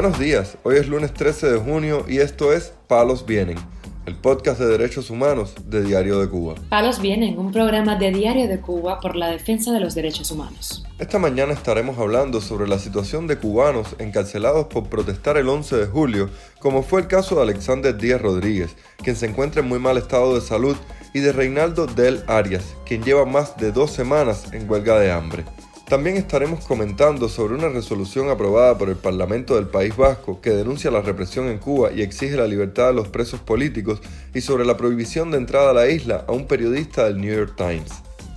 Buenos días, hoy es lunes 13 de junio y esto es Palos Vienen, el podcast de derechos humanos de Diario de Cuba. Palos Vienen, un programa de Diario de Cuba por la defensa de los derechos humanos. Esta mañana estaremos hablando sobre la situación de cubanos encarcelados por protestar el 11 de julio, como fue el caso de Alexander Díaz Rodríguez, quien se encuentra en muy mal estado de salud, y de Reinaldo Del Arias, quien lleva más de dos semanas en huelga de hambre. También estaremos comentando sobre una resolución aprobada por el Parlamento del País Vasco que denuncia la represión en Cuba y exige la libertad de los presos políticos y sobre la prohibición de entrada a la isla a un periodista del New York Times.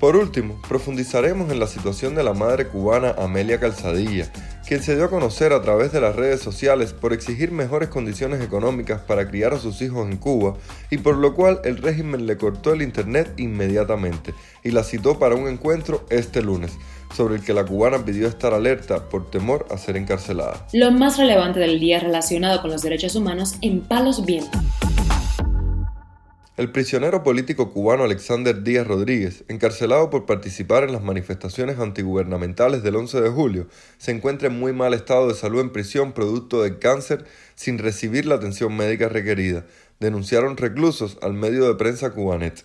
Por último, profundizaremos en la situación de la madre cubana Amelia Calzadilla, quien se dio a conocer a través de las redes sociales por exigir mejores condiciones económicas para criar a sus hijos en Cuba y por lo cual el régimen le cortó el internet inmediatamente y la citó para un encuentro este lunes sobre el que la cubana pidió estar alerta por temor a ser encarcelada. Lo más relevante del día relacionado con los derechos humanos en Palos Vientos. El prisionero político cubano Alexander Díaz Rodríguez, encarcelado por participar en las manifestaciones antigubernamentales del 11 de julio, se encuentra en muy mal estado de salud en prisión producto del cáncer sin recibir la atención médica requerida, denunciaron reclusos al medio de prensa cubanet.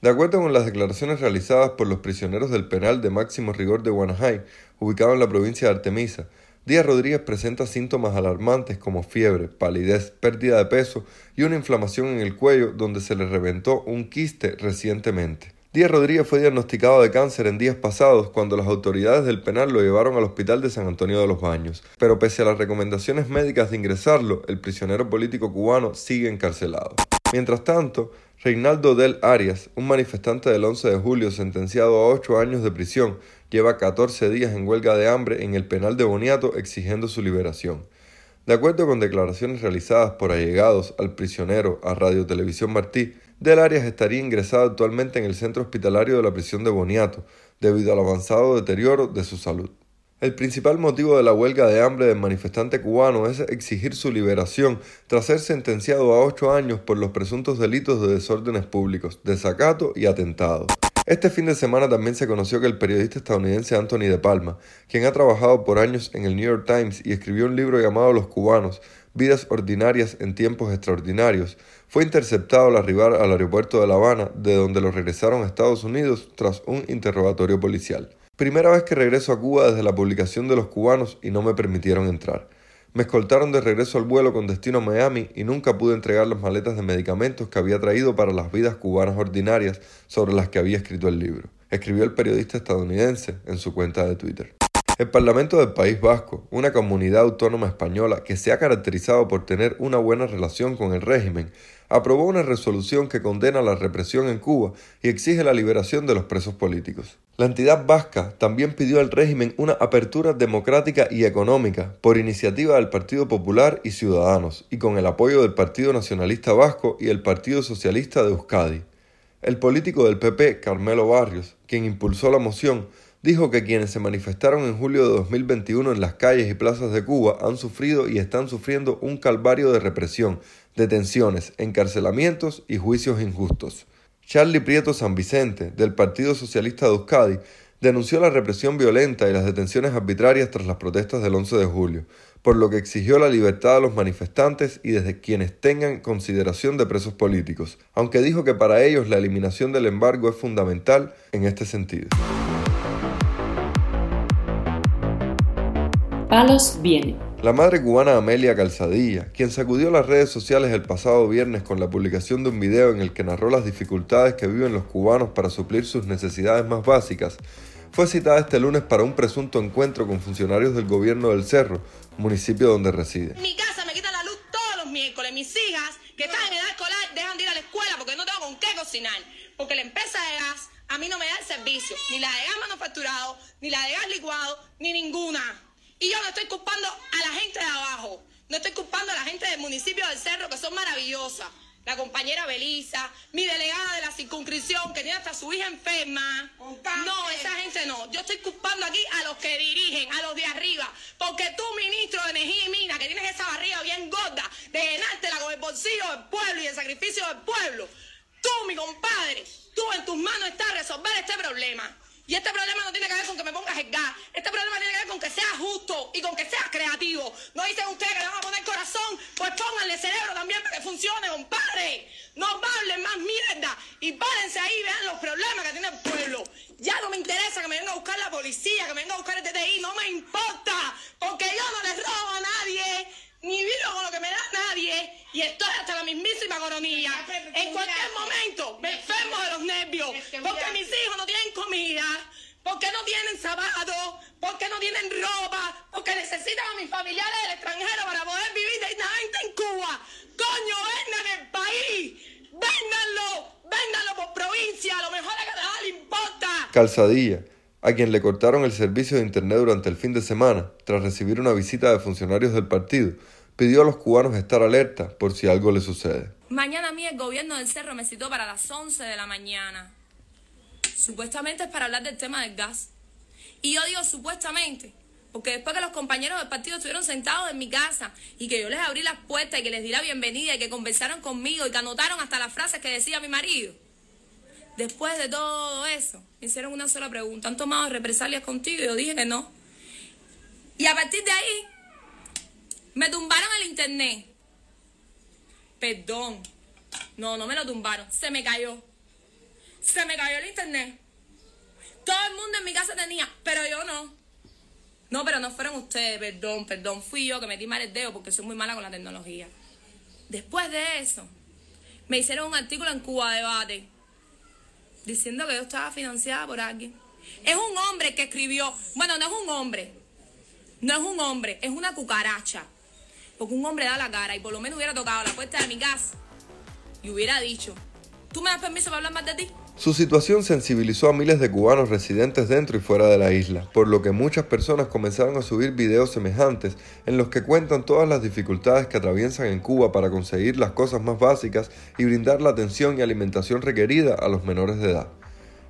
De acuerdo con las declaraciones realizadas por los prisioneros del penal de máximo rigor de Guanajay, ubicado en la provincia de Artemisa, Díaz Rodríguez presenta síntomas alarmantes como fiebre, palidez, pérdida de peso y una inflamación en el cuello donde se le reventó un quiste recientemente. Díaz Rodríguez fue diagnosticado de cáncer en días pasados cuando las autoridades del penal lo llevaron al hospital de San Antonio de los Baños, pero pese a las recomendaciones médicas de ingresarlo, el prisionero político cubano sigue encarcelado. Mientras tanto, Reinaldo Del Arias, un manifestante del 11 de julio sentenciado a ocho años de prisión, lleva 14 días en huelga de hambre en el penal de Boniato exigiendo su liberación. De acuerdo con declaraciones realizadas por allegados al prisionero a Radio Televisión Martí, Del Arias estaría ingresado actualmente en el centro hospitalario de la prisión de Boniato, debido al avanzado deterioro de su salud. El principal motivo de la huelga de hambre del manifestante cubano es exigir su liberación tras ser sentenciado a ocho años por los presuntos delitos de desórdenes públicos, desacato y atentado. Este fin de semana también se conoció que el periodista estadounidense Anthony De Palma, quien ha trabajado por años en el New York Times y escribió un libro llamado Los cubanos, Vidas ordinarias en tiempos extraordinarios, fue interceptado al arribar al aeropuerto de La Habana, de donde lo regresaron a Estados Unidos tras un interrogatorio policial. Primera vez que regreso a Cuba desde la publicación de Los cubanos y no me permitieron entrar. Me escoltaron de regreso al vuelo con destino a Miami y nunca pude entregar las maletas de medicamentos que había traído para las vidas cubanas ordinarias sobre las que había escrito el libro, escribió el periodista estadounidense en su cuenta de Twitter. El Parlamento del País Vasco, una comunidad autónoma española que se ha caracterizado por tener una buena relación con el régimen, aprobó una resolución que condena la represión en Cuba y exige la liberación de los presos políticos. La entidad vasca también pidió al régimen una apertura democrática y económica por iniciativa del Partido Popular y Ciudadanos y con el apoyo del Partido Nacionalista Vasco y el Partido Socialista de Euskadi. El político del PP, Carmelo Barrios, quien impulsó la moción, dijo que quienes se manifestaron en julio de 2021 en las calles y plazas de Cuba han sufrido y están sufriendo un calvario de represión, detenciones, encarcelamientos y juicios injustos. Charlie Prieto San Vicente, del Partido Socialista de Euskadi, denunció la represión violenta y las detenciones arbitrarias tras las protestas del 11 de julio, por lo que exigió la libertad de los manifestantes y desde quienes tengan consideración de presos políticos, aunque dijo que para ellos la eliminación del embargo es fundamental en este sentido. Palos viene. La madre cubana Amelia Calzadilla, quien sacudió las redes sociales el pasado viernes con la publicación de un video en el que narró las dificultades que viven los cubanos para suplir sus necesidades más básicas, fue citada este lunes para un presunto encuentro con funcionarios del gobierno del Cerro, municipio donde reside. Mi casa me quitan la luz todos los miércoles. Mis hijas, que están en edad escolar, dejan de ir a la escuela porque no tengo con qué cocinar. Porque la empresa de gas a mí no me da el servicio, ni la de gas manufacturado, ni la de gas licuado, ni ninguna. Y yo no estoy culpando a la gente de abajo, no estoy culpando a la gente del municipio del Cerro, que son maravillosas. La compañera Belisa, mi delegada de la circunscripción, que tiene hasta su hija enferma. No, esa gente no. Yo estoy culpando aquí a los que dirigen, a los de arriba. Porque tú, ministro de Energía y Mina, que tienes esa barriga bien gorda, de llenártela con el bolsillo del pueblo y el sacrificio del pueblo. Tú, mi compadre, tú en tus manos está resolver este problema. Y este problema no tiene que ver con que me pongas el gas. Este problema tiene que ver con que seas justo y con que seas creativo. No dicen ustedes que le van a poner corazón, pues pónganle cerebro también para que funcione, compadre. No hablen más mierda y párense ahí y vean los problemas que tiene el pueblo. Ya no me interesa que me venga a buscar la policía, que me venga a buscar el DTI, no me importa, porque yo no les robo a nadie, ni vivo con lo que me da nadie, y estoy hasta la mismísima coronilla. En cualquier momento me enfermo porque mis hijos no tienen comida, porque no tienen zapatos, porque no tienen ropa, porque necesitan a mis familiares del extranjero para poder vivir dignamente en Cuba. Coño, vengan el país, vénganlo, vénganlo por provincia, lo mejor es que nada le importa. Calzadilla, a quien le cortaron el servicio de Internet durante el fin de semana, tras recibir una visita de funcionarios del partido, pidió a los cubanos estar alerta por si algo le sucede. Mañana a mí el gobierno del Cerro me citó para las 11 de la mañana. Supuestamente es para hablar del tema del gas. Y yo digo supuestamente, porque después que los compañeros del partido estuvieron sentados en mi casa y que yo les abrí las puertas y que les di la bienvenida y que conversaron conmigo y que anotaron hasta las frases que decía mi marido. Después de todo eso, me hicieron una sola pregunta. ¿Han tomado represalias contigo? Y yo dije que no. Y a partir de ahí, me tumbaron el internet. Perdón. No, no me lo tumbaron. Se me cayó. Se me cayó el internet. Todo el mundo en mi casa tenía, pero yo no. No, pero no fueron ustedes, perdón, perdón. Fui yo que metí mal el dedo porque soy muy mala con la tecnología. Después de eso, me hicieron un artículo en Cuba Debate diciendo que yo estaba financiada por alguien. Es un hombre que escribió, bueno, no es un hombre, no es un hombre, es una cucaracha. Porque un hombre da la cara y por lo menos hubiera tocado la puerta de mi casa y hubiera dicho, ¿tú me das permiso para hablar más de ti? Su situación sensibilizó a miles de cubanos residentes dentro y fuera de la isla, por lo que muchas personas comenzaron a subir videos semejantes en los que cuentan todas las dificultades que atraviesan en Cuba para conseguir las cosas más básicas y brindar la atención y alimentación requerida a los menores de edad.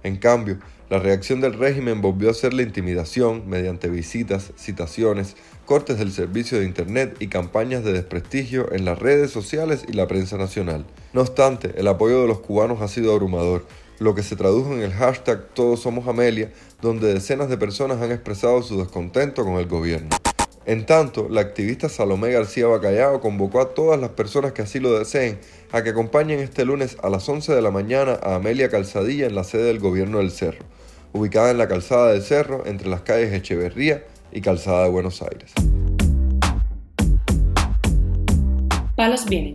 En cambio, la reacción del régimen volvió a ser la intimidación mediante visitas, citaciones, cortes del servicio de Internet y campañas de desprestigio en las redes sociales y la prensa nacional. No obstante, el apoyo de los cubanos ha sido abrumador, lo que se tradujo en el hashtag Todos Somos Amelia, donde decenas de personas han expresado su descontento con el gobierno. En tanto, la activista Salomé García Bacallao convocó a todas las personas que así lo deseen a que acompañen este lunes a las 11 de la mañana a Amelia Calzadilla en la sede del gobierno del Cerro, ubicada en la calzada del Cerro entre las calles Echeverría y Calzada de Buenos Aires. Palos Vienen,